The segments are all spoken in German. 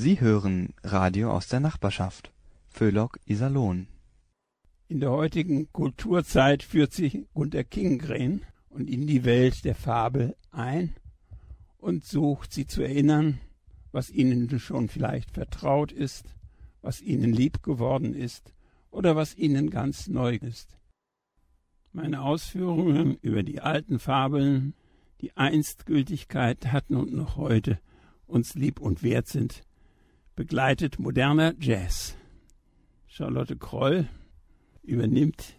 Sie hören Radio aus der Nachbarschaft. Föhlock Iserlohn. In der heutigen Kulturzeit führt sich Gunter Kingren und in die Welt der Fabel ein und sucht sie zu erinnern, was ihnen schon vielleicht vertraut ist, was ihnen lieb geworden ist oder was ihnen ganz neu ist. Meine Ausführungen über die alten Fabeln, die einst Gültigkeit hatten und noch heute uns lieb und wert sind, begleitet moderner Jazz. Charlotte Kroll übernimmt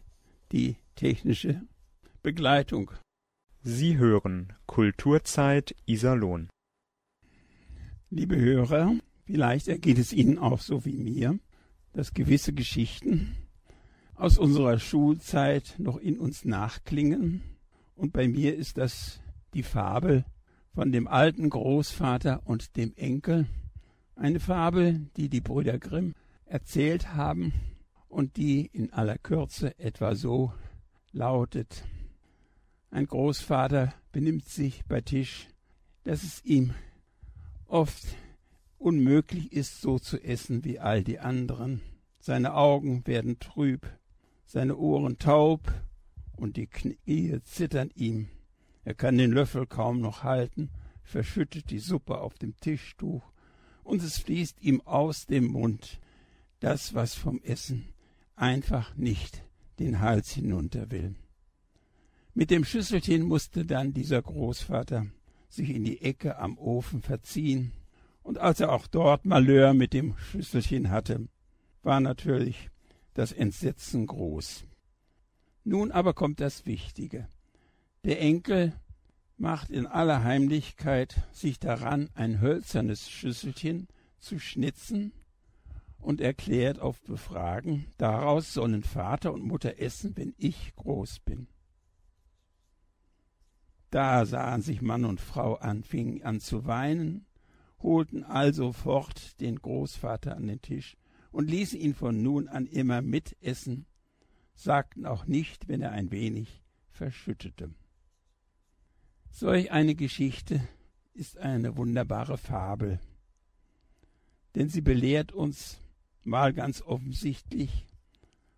die technische Begleitung. Sie hören Kulturzeit Iserlohn. Liebe Hörer, vielleicht ergeht es Ihnen auch so wie mir, dass gewisse Geschichten aus unserer Schulzeit noch in uns nachklingen. Und bei mir ist das die Fabel von dem alten Großvater und dem Enkel, eine Fabel, die die Brüder Grimm erzählt haben und die in aller Kürze etwa so lautet. Ein Großvater benimmt sich bei Tisch, dass es ihm oft unmöglich ist, so zu essen wie all die anderen. Seine Augen werden trüb, seine Ohren taub und die Knie zittern ihm. Er kann den Löffel kaum noch halten, verschüttet die Suppe auf dem Tischtuch und es fließt ihm aus dem Mund das, was vom Essen einfach nicht den Hals hinunter will. Mit dem Schüsselchen musste dann dieser Großvater sich in die Ecke am Ofen verziehen, und als er auch dort Malheur mit dem Schüsselchen hatte, war natürlich das Entsetzen groß. Nun aber kommt das Wichtige. Der Enkel macht in aller Heimlichkeit sich daran, ein hölzernes Schüsselchen zu schnitzen und erklärt auf Befragen, daraus sollen Vater und Mutter essen, wenn ich groß bin. Da sahen sich Mann und Frau an, fingen an zu weinen, holten also fort den Großvater an den Tisch und ließen ihn von nun an immer mitessen, sagten auch nicht, wenn er ein wenig verschüttete. Solch eine Geschichte ist eine wunderbare Fabel, denn sie belehrt uns mal ganz offensichtlich,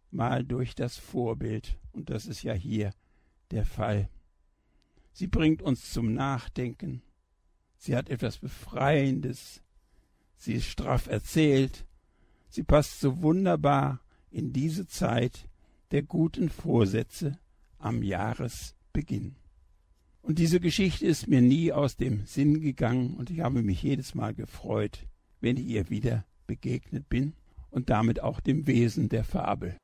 mal durch das Vorbild, und das ist ja hier der Fall. Sie bringt uns zum Nachdenken, sie hat etwas Befreiendes, sie ist straff erzählt, sie passt so wunderbar in diese Zeit der guten Vorsätze am Jahresbeginn. Und diese Geschichte ist mir nie aus dem Sinn gegangen und ich habe mich jedes Mal gefreut, wenn ich ihr wieder begegnet bin und damit auch dem Wesen der Fabel.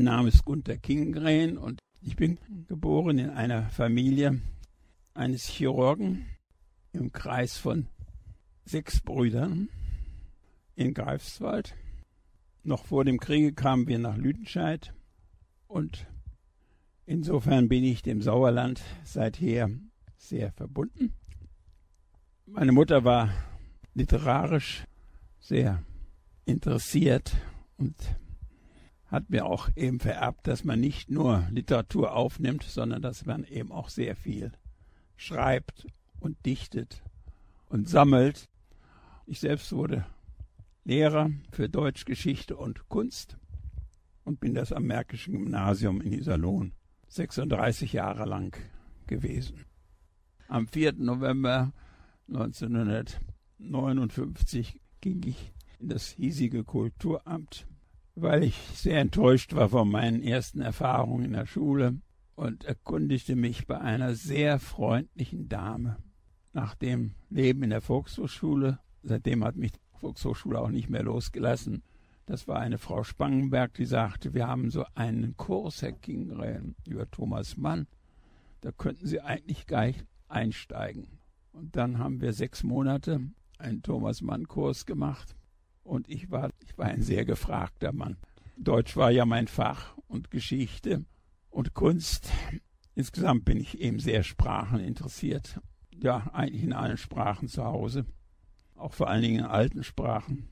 Mein Name ist Gunther Kingren und ich bin geboren in einer Familie eines Chirurgen im Kreis von sechs Brüdern in Greifswald. Noch vor dem Kriege kamen wir nach Lüdenscheid und insofern bin ich dem Sauerland seither sehr verbunden. Meine Mutter war literarisch sehr interessiert und hat mir auch eben vererbt, dass man nicht nur Literatur aufnimmt, sondern dass man eben auch sehr viel schreibt und dichtet und sammelt. Ich selbst wurde Lehrer für Deutsch, Geschichte und Kunst und bin das am Märkischen Gymnasium in Iserlohn 36 Jahre lang gewesen. Am 4. November 1959 ging ich in das hiesige Kulturamt weil ich sehr enttäuscht war von meinen ersten Erfahrungen in der Schule und erkundigte mich bei einer sehr freundlichen Dame nach dem Leben in der Volkshochschule. Seitdem hat mich die Volkshochschule auch nicht mehr losgelassen. Das war eine Frau Spangenberg, die sagte, wir haben so einen Kurs, Herr Kingren, über Thomas Mann. Da könnten Sie eigentlich gleich einsteigen. Und dann haben wir sechs Monate einen Thomas Mann-Kurs gemacht und ich war, ich war ein sehr gefragter Mann. Deutsch war ja mein Fach und Geschichte und Kunst. Insgesamt bin ich eben sehr spracheninteressiert. Ja, eigentlich in allen Sprachen zu Hause. Auch vor allen Dingen in alten Sprachen.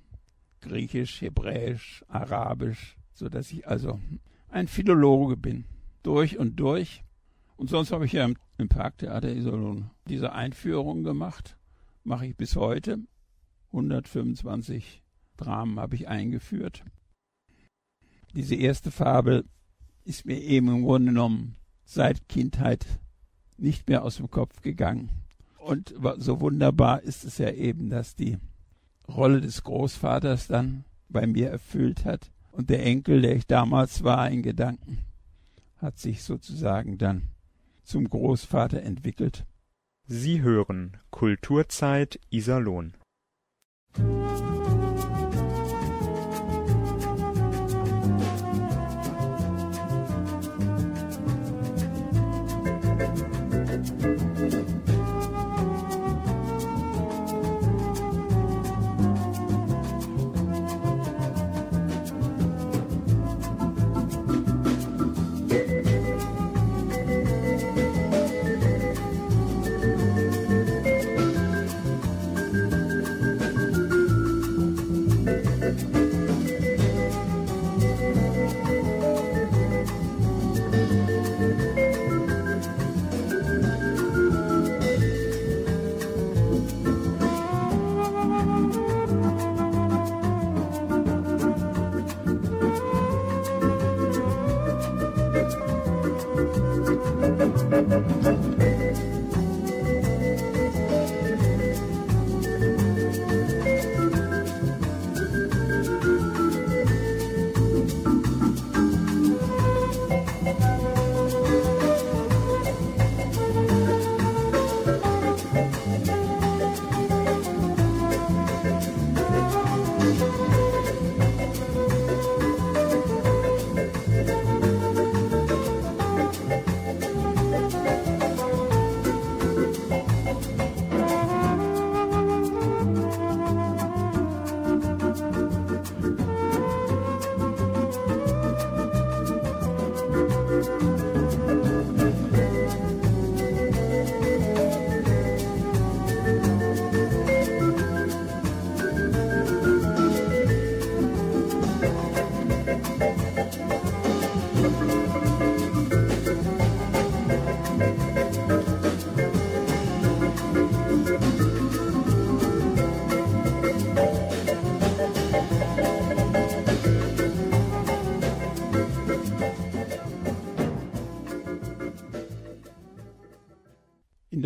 Griechisch, Hebräisch, Arabisch, so dass ich also ein Philologe bin. Durch und durch. Und sonst habe ich ja im Parktheater Isolon diese Einführung gemacht. Mache ich bis heute. 125 Dramen habe ich eingeführt. Diese erste Fabel ist mir eben im Grunde genommen seit Kindheit nicht mehr aus dem Kopf gegangen. Und so wunderbar ist es ja eben, dass die Rolle des Großvaters dann bei mir erfüllt hat. Und der Enkel, der ich damals war in Gedanken, hat sich sozusagen dann zum Großvater entwickelt. Sie hören Kulturzeit Iserlohn.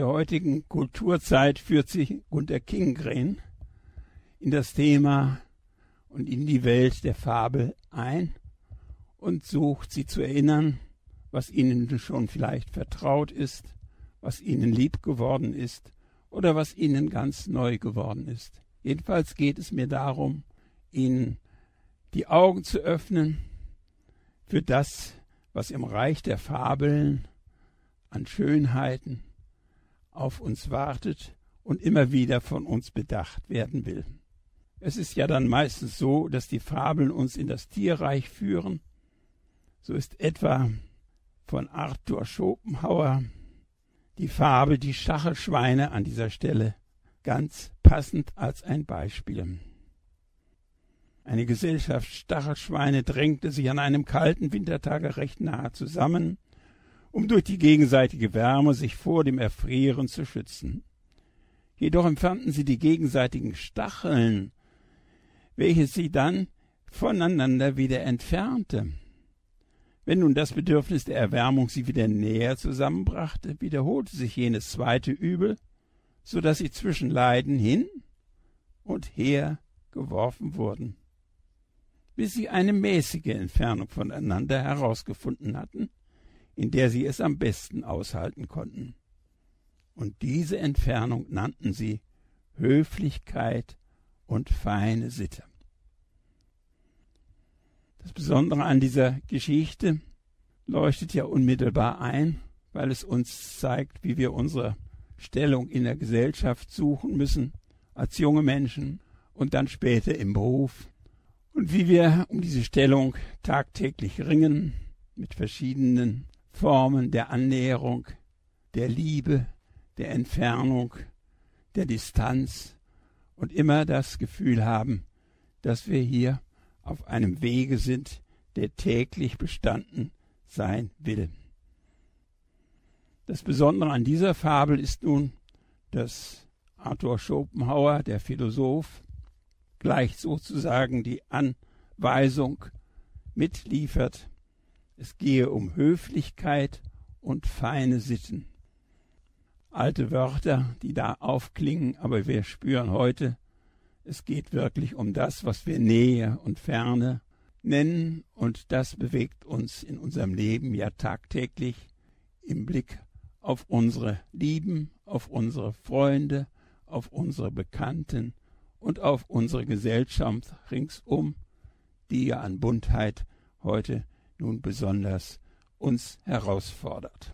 Heutigen Kulturzeit führt sich Gunter Kingren in das Thema und in die Welt der Fabel ein und sucht sie zu erinnern, was ihnen schon vielleicht vertraut ist, was ihnen lieb geworden ist oder was ihnen ganz neu geworden ist. Jedenfalls geht es mir darum, ihnen die Augen zu öffnen für das, was im Reich der Fabeln an Schönheiten auf uns wartet und immer wieder von uns bedacht werden will. Es ist ja dann meistens so, dass die Fabeln uns in das Tierreich führen. So ist etwa von Arthur Schopenhauer die Fabel Die Stachelschweine an dieser Stelle ganz passend als ein Beispiel. Eine Gesellschaft Stachelschweine drängte sich an einem kalten Wintertage recht nahe zusammen, um durch die gegenseitige Wärme sich vor dem Erfrieren zu schützen. Jedoch empfanden sie die gegenseitigen Stacheln, welche sie dann voneinander wieder entfernte. Wenn nun das Bedürfnis der Erwärmung sie wieder näher zusammenbrachte, wiederholte sich jenes zweite Übel, so dass sie zwischen Leiden hin und her geworfen wurden bis sie eine mäßige Entfernung voneinander herausgefunden hatten, in der sie es am besten aushalten konnten. Und diese Entfernung nannten sie Höflichkeit und feine Sitte. Das Besondere an dieser Geschichte leuchtet ja unmittelbar ein, weil es uns zeigt, wie wir unsere Stellung in der Gesellschaft suchen müssen, als junge Menschen und dann später im Beruf und wie wir um diese Stellung tagtäglich ringen mit verschiedenen Formen der Annäherung, der Liebe, der Entfernung, der Distanz und immer das Gefühl haben, dass wir hier auf einem Wege sind, der täglich bestanden sein will. Das Besondere an dieser Fabel ist nun, dass Arthur Schopenhauer, der Philosoph, gleich sozusagen die Anweisung mitliefert. Es gehe um Höflichkeit und feine Sitten. Alte Wörter, die da aufklingen, aber wir spüren heute, es geht wirklich um das, was wir Nähe und Ferne nennen, und das bewegt uns in unserem Leben ja tagtäglich im Blick auf unsere Lieben, auf unsere Freunde, auf unsere Bekannten, und auf unsere Gesellschaft ringsum, die ja an Buntheit heute nun besonders uns herausfordert.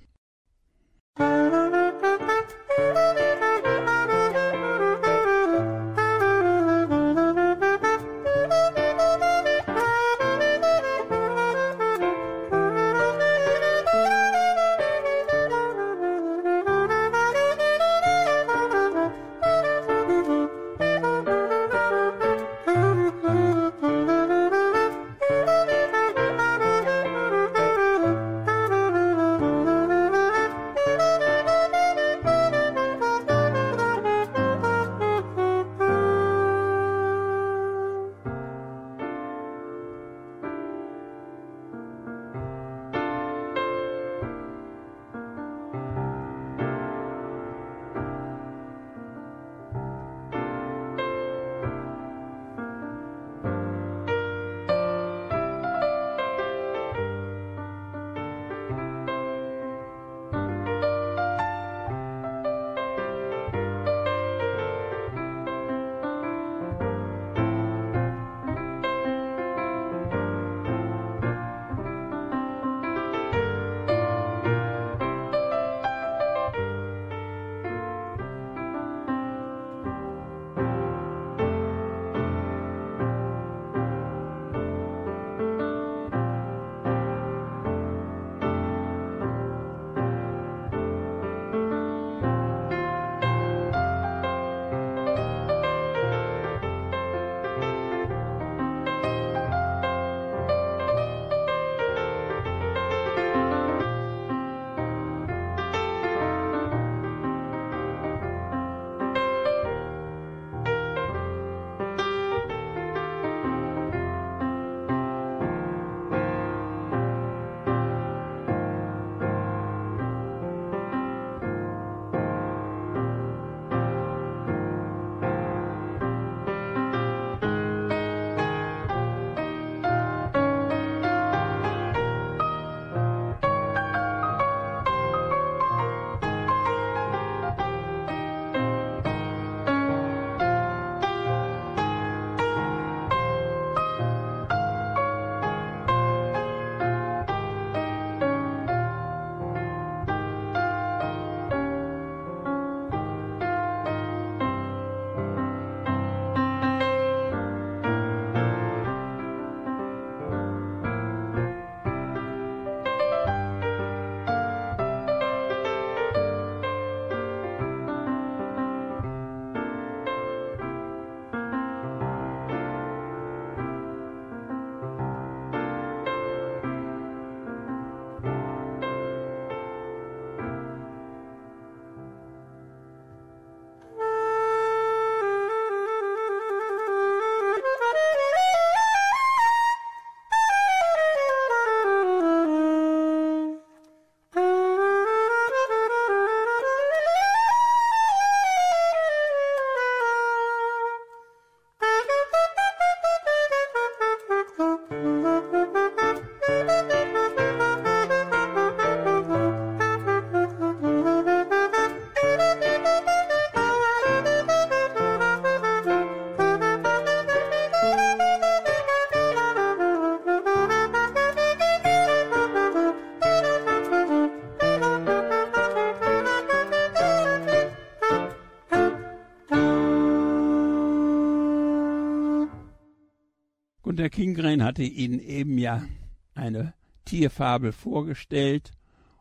Der Kingren hatte Ihnen eben ja eine Tierfabel vorgestellt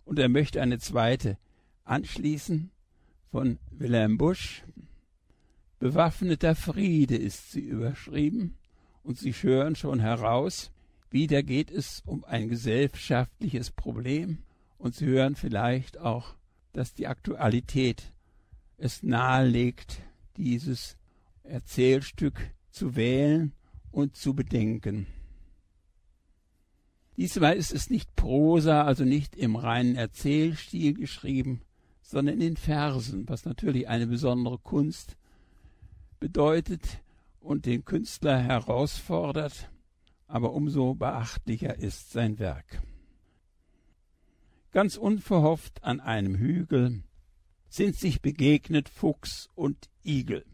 und er möchte eine zweite anschließen von Wilhelm Busch. Bewaffneter Friede ist sie überschrieben und Sie hören schon heraus, wieder geht es um ein gesellschaftliches Problem und Sie hören vielleicht auch, dass die Aktualität es nahelegt, dieses Erzählstück zu wählen und zu bedenken. Diesmal ist es nicht Prosa, also nicht im reinen Erzählstil geschrieben, sondern in Versen, was natürlich eine besondere Kunst bedeutet und den Künstler herausfordert, aber umso beachtlicher ist sein Werk. Ganz unverhofft an einem Hügel sind sich begegnet Fuchs und Igel.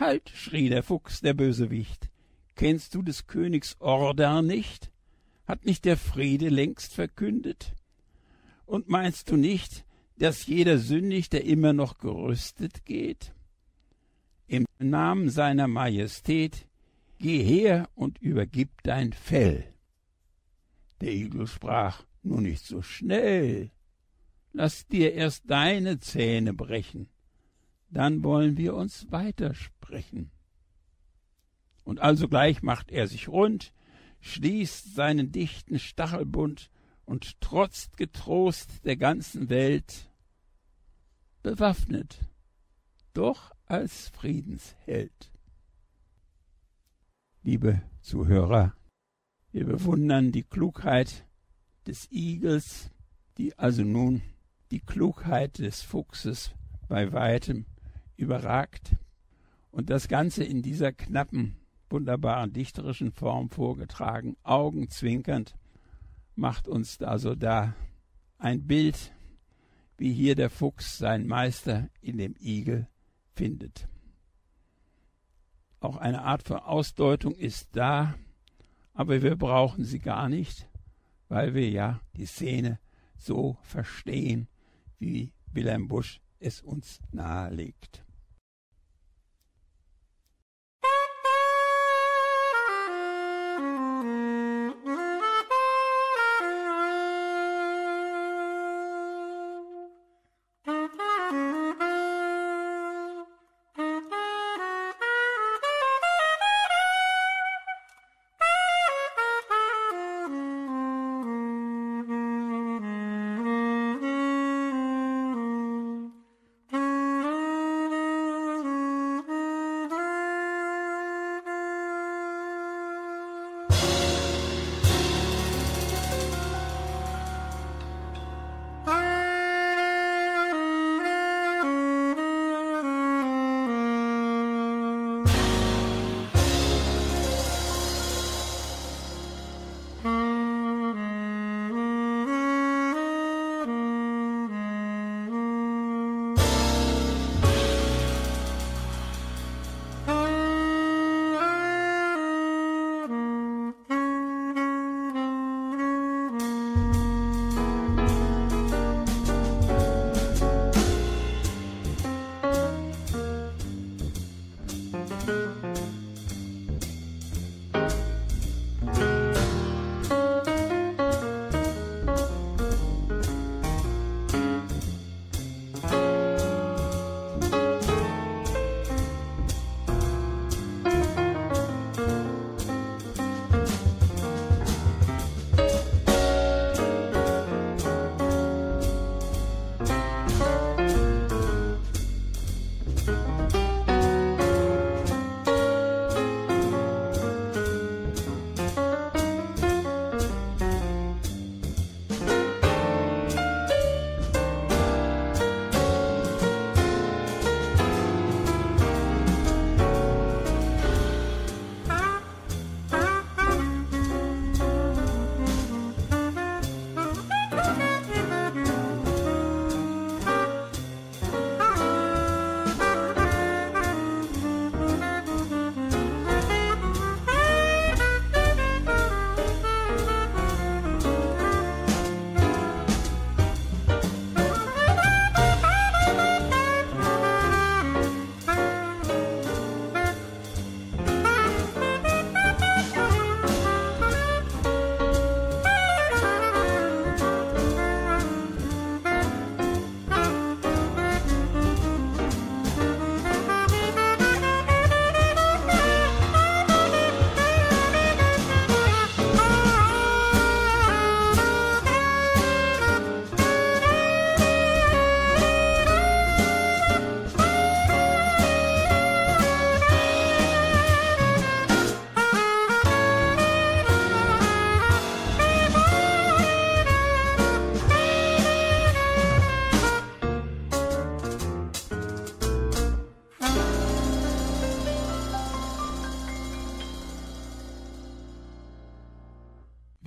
Halt, schrie der Fuchs, der Bösewicht, kennst du des Königs Order nicht? Hat nicht der Friede längst verkündet? Und meinst du nicht, dass jeder sündigt, der immer noch gerüstet geht? Im Namen seiner Majestät geh her und übergib dein Fell. Der Igel sprach, nur nicht so schnell. Lass dir erst deine Zähne brechen, dann wollen wir uns weitersprechen. Und alsogleich macht er sich rund, schließt seinen dichten Stachelbund und trotzt getrost der ganzen Welt, bewaffnet, doch als Friedensheld. Liebe Zuhörer, wir bewundern die Klugheit des Igels, die also nun die Klugheit des Fuchses bei weitem überragt und das Ganze in dieser knappen, wunderbaren dichterischen Form vorgetragen, augenzwinkernd, macht uns also da ein Bild, wie hier der Fuchs seinen Meister in dem Igel findet. Auch eine Art von Ausdeutung ist da, aber wir brauchen sie gar nicht, weil wir ja die Szene so verstehen, wie Wilhelm Busch es uns nahelegt.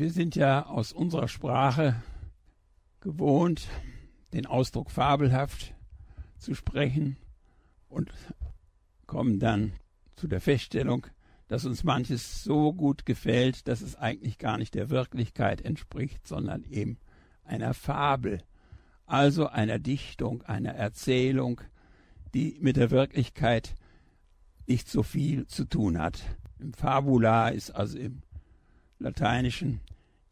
Wir sind ja aus unserer Sprache gewohnt, den Ausdruck fabelhaft zu sprechen und kommen dann zu der Feststellung, dass uns manches so gut gefällt, dass es eigentlich gar nicht der Wirklichkeit entspricht, sondern eben einer Fabel, also einer Dichtung, einer Erzählung, die mit der Wirklichkeit nicht so viel zu tun hat. Im Fabula ist also im Lateinischen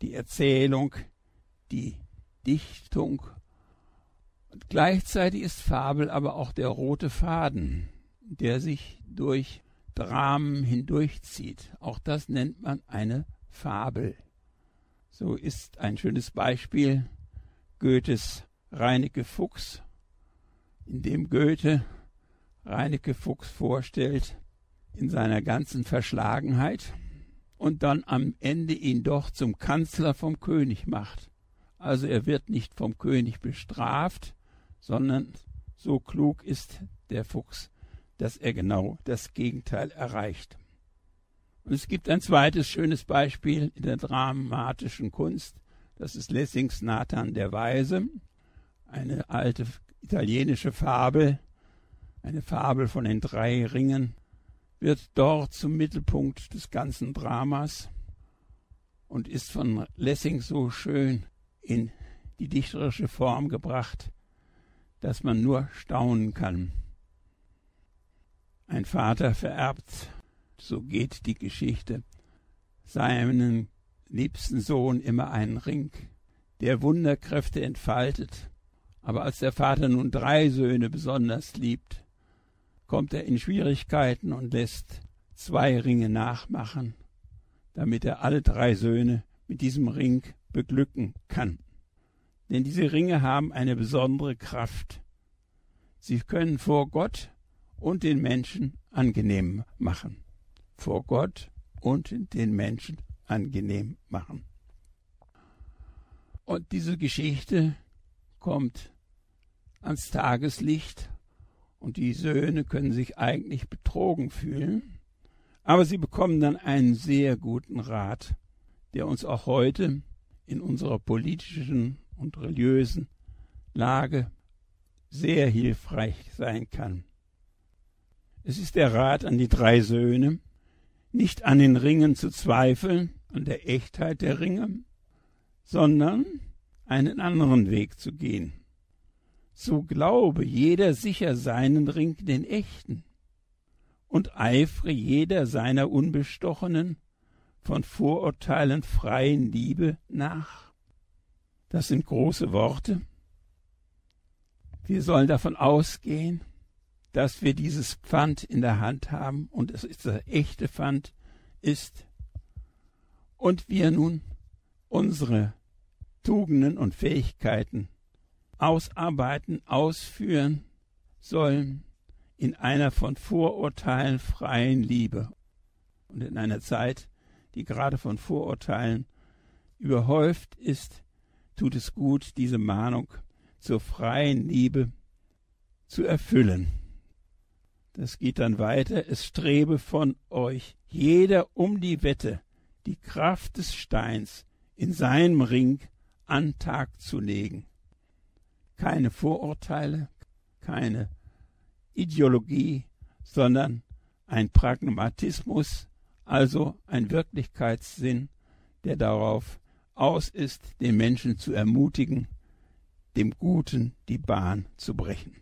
die Erzählung, die Dichtung. Und gleichzeitig ist Fabel aber auch der rote Faden, der sich durch Dramen hindurchzieht. Auch das nennt man eine Fabel. So ist ein schönes Beispiel Goethes Reineke Fuchs, in dem Goethe Reineke Fuchs vorstellt in seiner ganzen Verschlagenheit und dann am Ende ihn doch zum Kanzler vom König macht. Also er wird nicht vom König bestraft, sondern so klug ist der Fuchs, dass er genau das Gegenteil erreicht. Und es gibt ein zweites schönes Beispiel in der dramatischen Kunst. Das ist Lessings Nathan der Weise, eine alte italienische Fabel, eine Fabel von den drei Ringen wird dort zum Mittelpunkt des ganzen Dramas und ist von Lessing so schön in die dichterische Form gebracht, dass man nur staunen kann. Ein Vater vererbt, so geht die Geschichte, seinen liebsten Sohn immer einen Ring, der Wunderkräfte entfaltet. Aber als der Vater nun drei Söhne besonders liebt, kommt er in Schwierigkeiten und lässt zwei Ringe nachmachen, damit er alle drei Söhne mit diesem Ring beglücken kann. Denn diese Ringe haben eine besondere Kraft. Sie können vor Gott und den Menschen angenehm machen. Vor Gott und den Menschen angenehm machen. Und diese Geschichte kommt ans Tageslicht und die Söhne können sich eigentlich betrogen fühlen, aber sie bekommen dann einen sehr guten Rat, der uns auch heute in unserer politischen und religiösen Lage sehr hilfreich sein kann. Es ist der Rat an die drei Söhne, nicht an den Ringen zu zweifeln, an der Echtheit der Ringe, sondern einen anderen Weg zu gehen so glaube jeder sicher seinen Ring den echten und eifre jeder seiner unbestochenen, von Vorurteilen freien Liebe nach. Das sind große Worte. Wir sollen davon ausgehen, dass wir dieses Pfand in der Hand haben und es ist das echte Pfand ist und wir nun unsere Tugenden und Fähigkeiten ausarbeiten, ausführen sollen in einer von Vorurteilen freien Liebe. Und in einer Zeit, die gerade von Vorurteilen überhäuft ist, tut es gut, diese Mahnung zur freien Liebe zu erfüllen. Das geht dann weiter. Es strebe von euch jeder um die Wette, die Kraft des Steins in seinem Ring an Tag zu legen keine Vorurteile, keine Ideologie, sondern ein Pragmatismus, also ein Wirklichkeitssinn, der darauf aus ist, den Menschen zu ermutigen, dem Guten die Bahn zu brechen.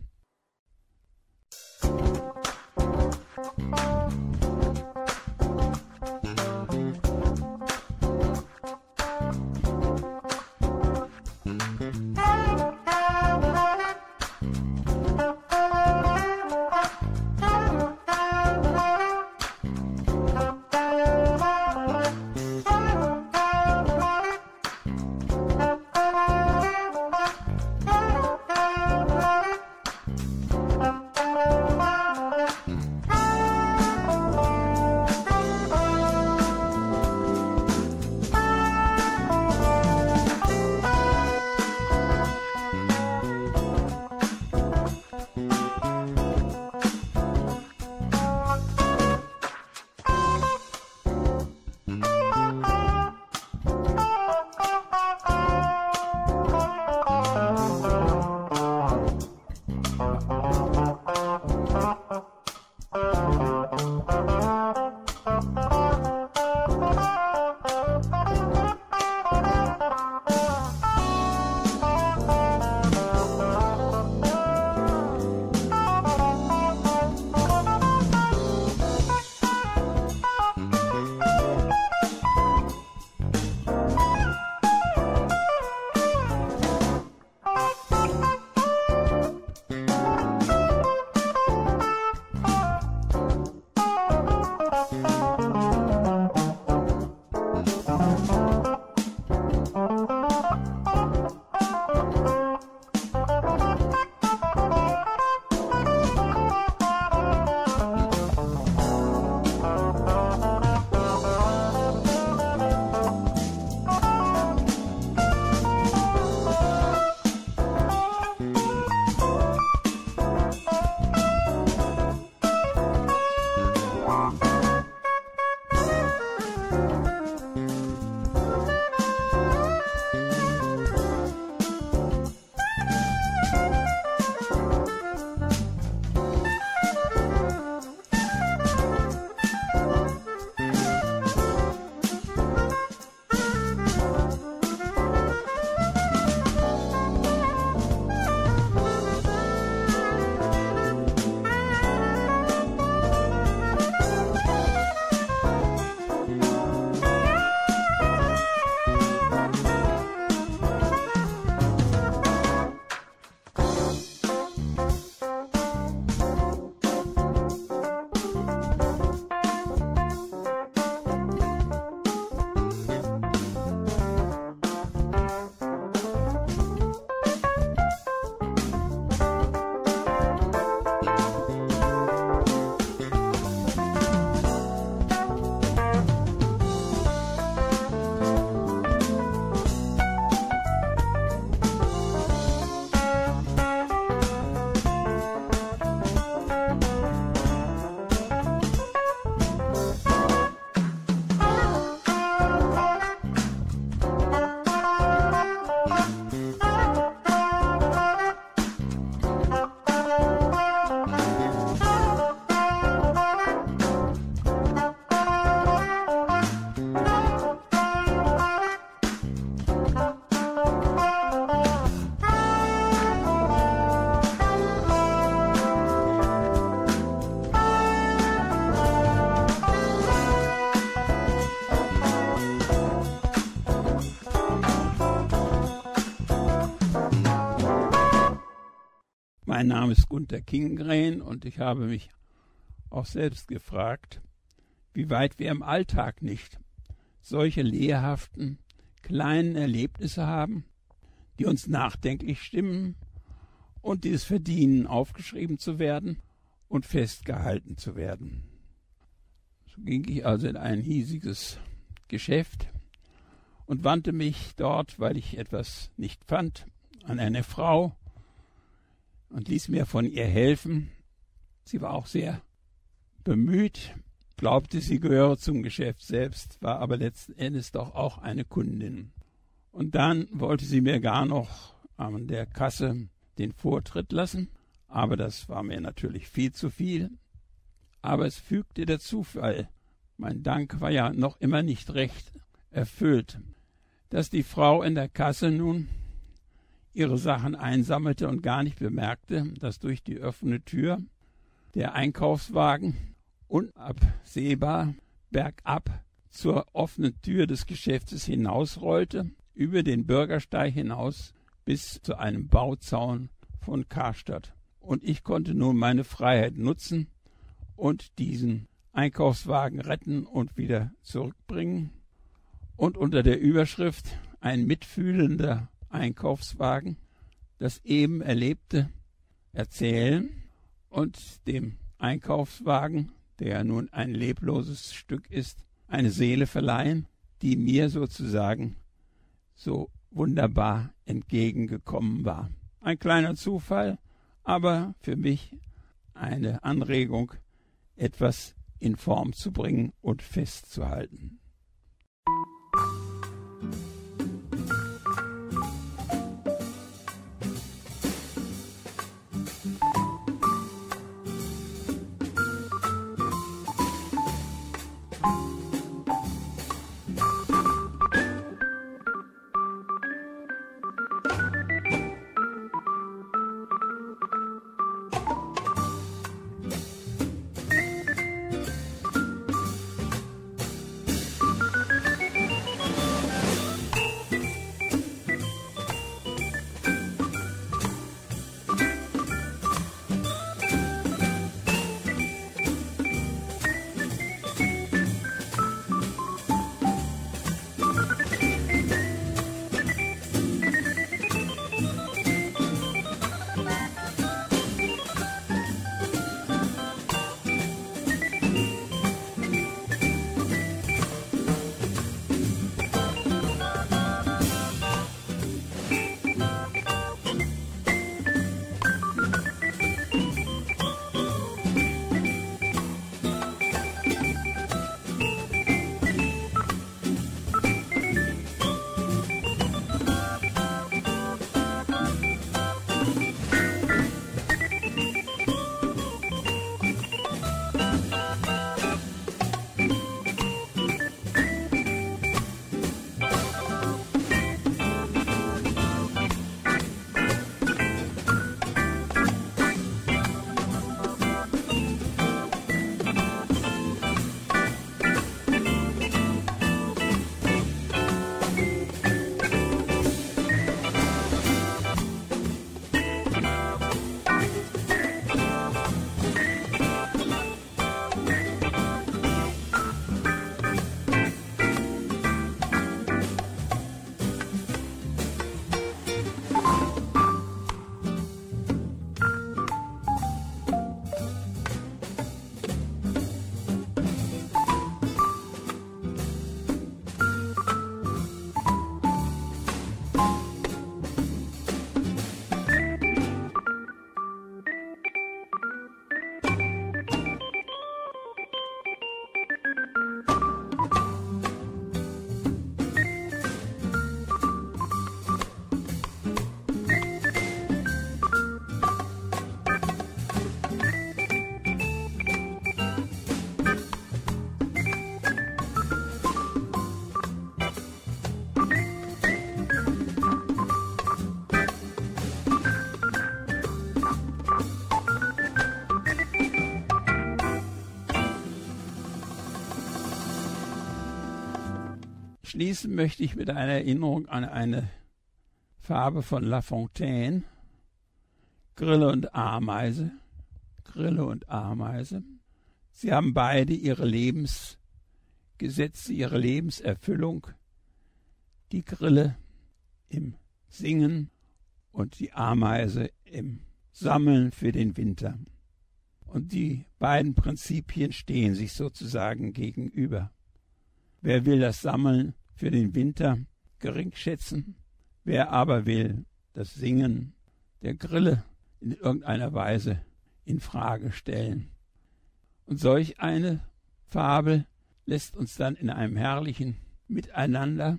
Mein Name ist Gunther Kingren und ich habe mich auch selbst gefragt, wie weit wir im Alltag nicht solche lehrhaften kleinen Erlebnisse haben, die uns nachdenklich stimmen und die es verdienen, aufgeschrieben zu werden und festgehalten zu werden. So ging ich also in ein hiesiges Geschäft und wandte mich dort, weil ich etwas nicht fand, an eine Frau und ließ mir von ihr helfen. Sie war auch sehr bemüht, glaubte, sie gehöre zum Geschäft selbst, war aber letzten Endes doch auch eine Kundin. Und dann wollte sie mir gar noch an der Kasse den Vortritt lassen, aber das war mir natürlich viel zu viel. Aber es fügte der Zufall. Mein Dank war ja noch immer nicht recht erfüllt, dass die Frau in der Kasse nun ihre Sachen einsammelte und gar nicht bemerkte, dass durch die offene Tür der Einkaufswagen unabsehbar bergab zur offenen Tür des Geschäftes hinausrollte, über den Bürgersteig hinaus bis zu einem Bauzaun von Karstadt. Und ich konnte nun meine Freiheit nutzen und diesen Einkaufswagen retten und wieder zurückbringen. Und unter der Überschrift ein mitfühlender Einkaufswagen das eben Erlebte erzählen und dem Einkaufswagen, der nun ein lebloses Stück ist, eine Seele verleihen, die mir sozusagen so wunderbar entgegengekommen war. Ein kleiner Zufall, aber für mich eine Anregung, etwas in Form zu bringen und festzuhalten. Schließen möchte ich mit einer Erinnerung an eine Farbe von La Fontaine, Grille und Ameise, Grille und Ameise. Sie haben beide ihre Lebensgesetze, ihre Lebenserfüllung. Die Grille im Singen und die Ameise im Sammeln für den Winter. Und die beiden Prinzipien stehen sich sozusagen gegenüber. Wer will das Sammeln für den Winter gering schätzen, wer aber will das Singen der Grille in irgendeiner Weise in Frage stellen. Und solch eine Fabel lässt uns dann in einem herrlichen Miteinander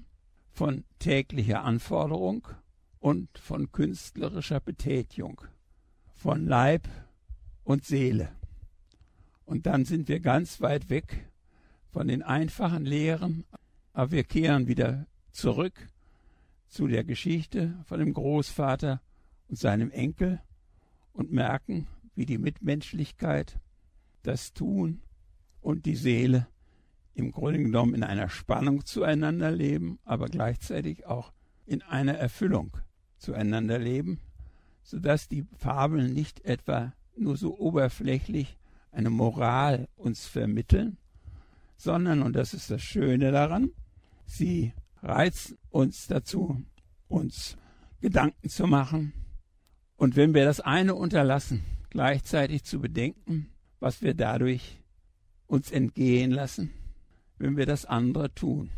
von täglicher Anforderung und von künstlerischer Betätigung, von Leib und Seele. Und dann sind wir ganz weit weg von den einfachen Lehren, aber wir kehren wieder zurück zu der Geschichte von dem Großvater und seinem Enkel und merken, wie die Mitmenschlichkeit, das Tun und die Seele im Grunde genommen in einer Spannung zueinander leben, aber gleichzeitig auch in einer Erfüllung zueinander leben, sodass die Fabeln nicht etwa nur so oberflächlich eine Moral uns vermitteln, sondern, und das ist das Schöne daran, sie reizen uns dazu, uns Gedanken zu machen. Und wenn wir das eine unterlassen, gleichzeitig zu bedenken, was wir dadurch uns entgehen lassen, wenn wir das andere tun.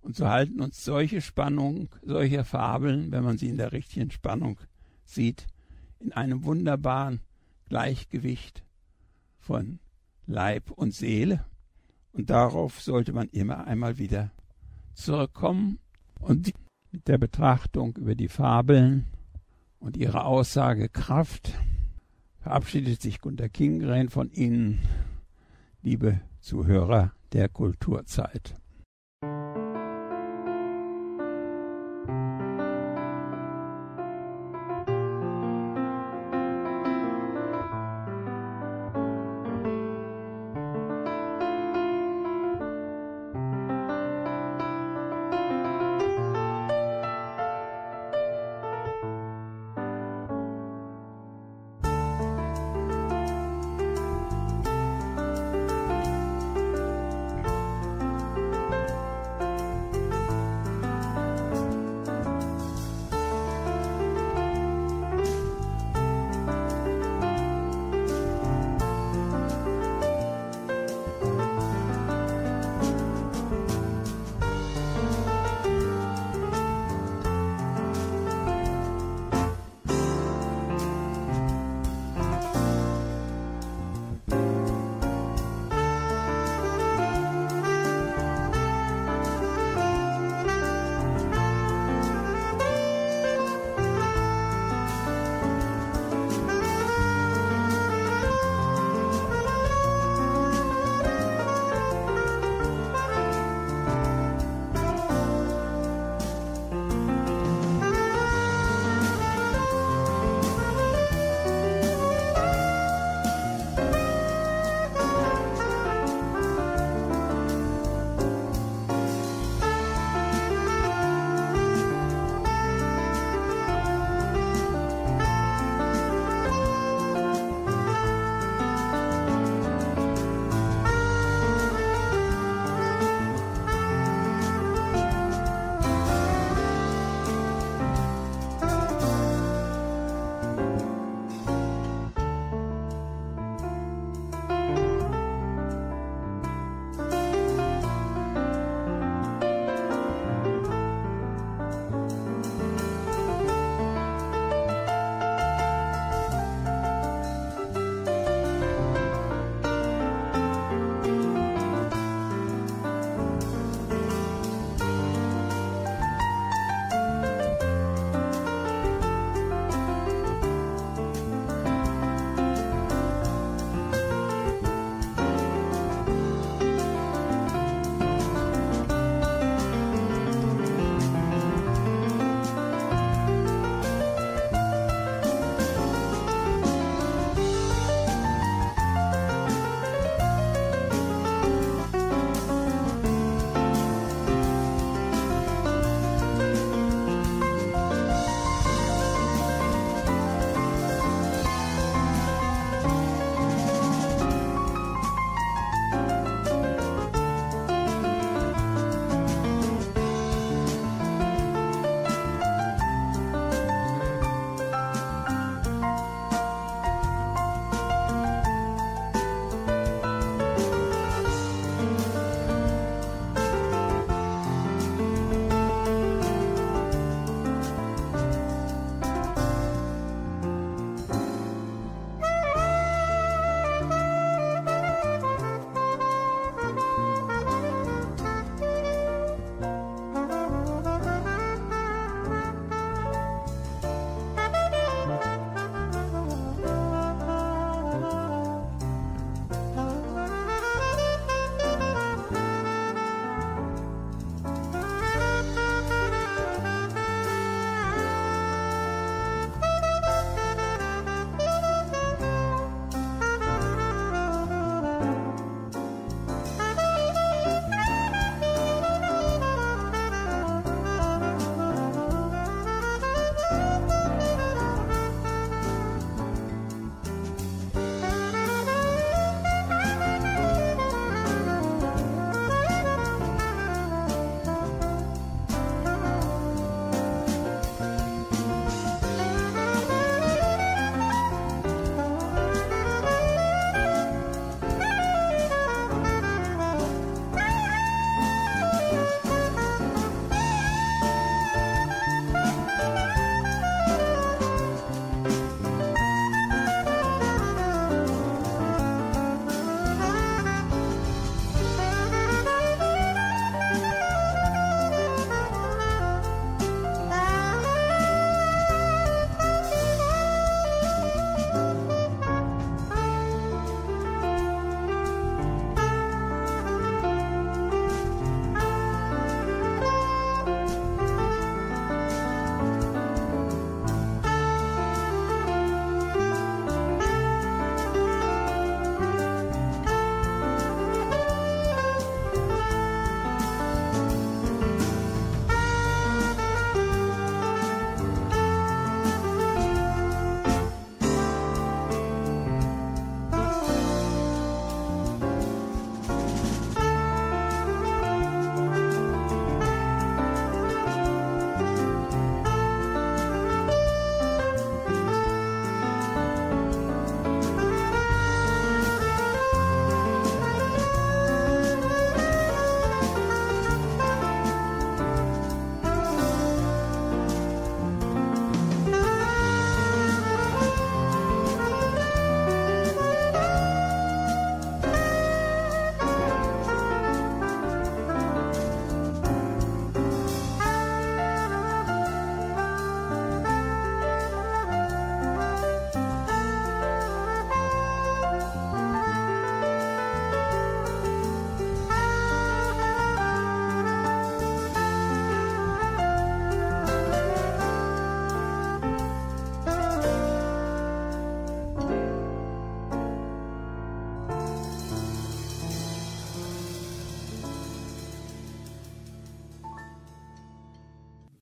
Und so halten uns solche Spannungen, solche Fabeln, wenn man sie in der richtigen Spannung sieht, in einem wunderbaren Gleichgewicht von Leib und Seele. Und darauf sollte man immer einmal wieder zurückkommen und mit der Betrachtung über die Fabeln und ihre Aussagekraft verabschiedet sich Gunter Kingren von Ihnen, liebe Zuhörer der Kulturzeit.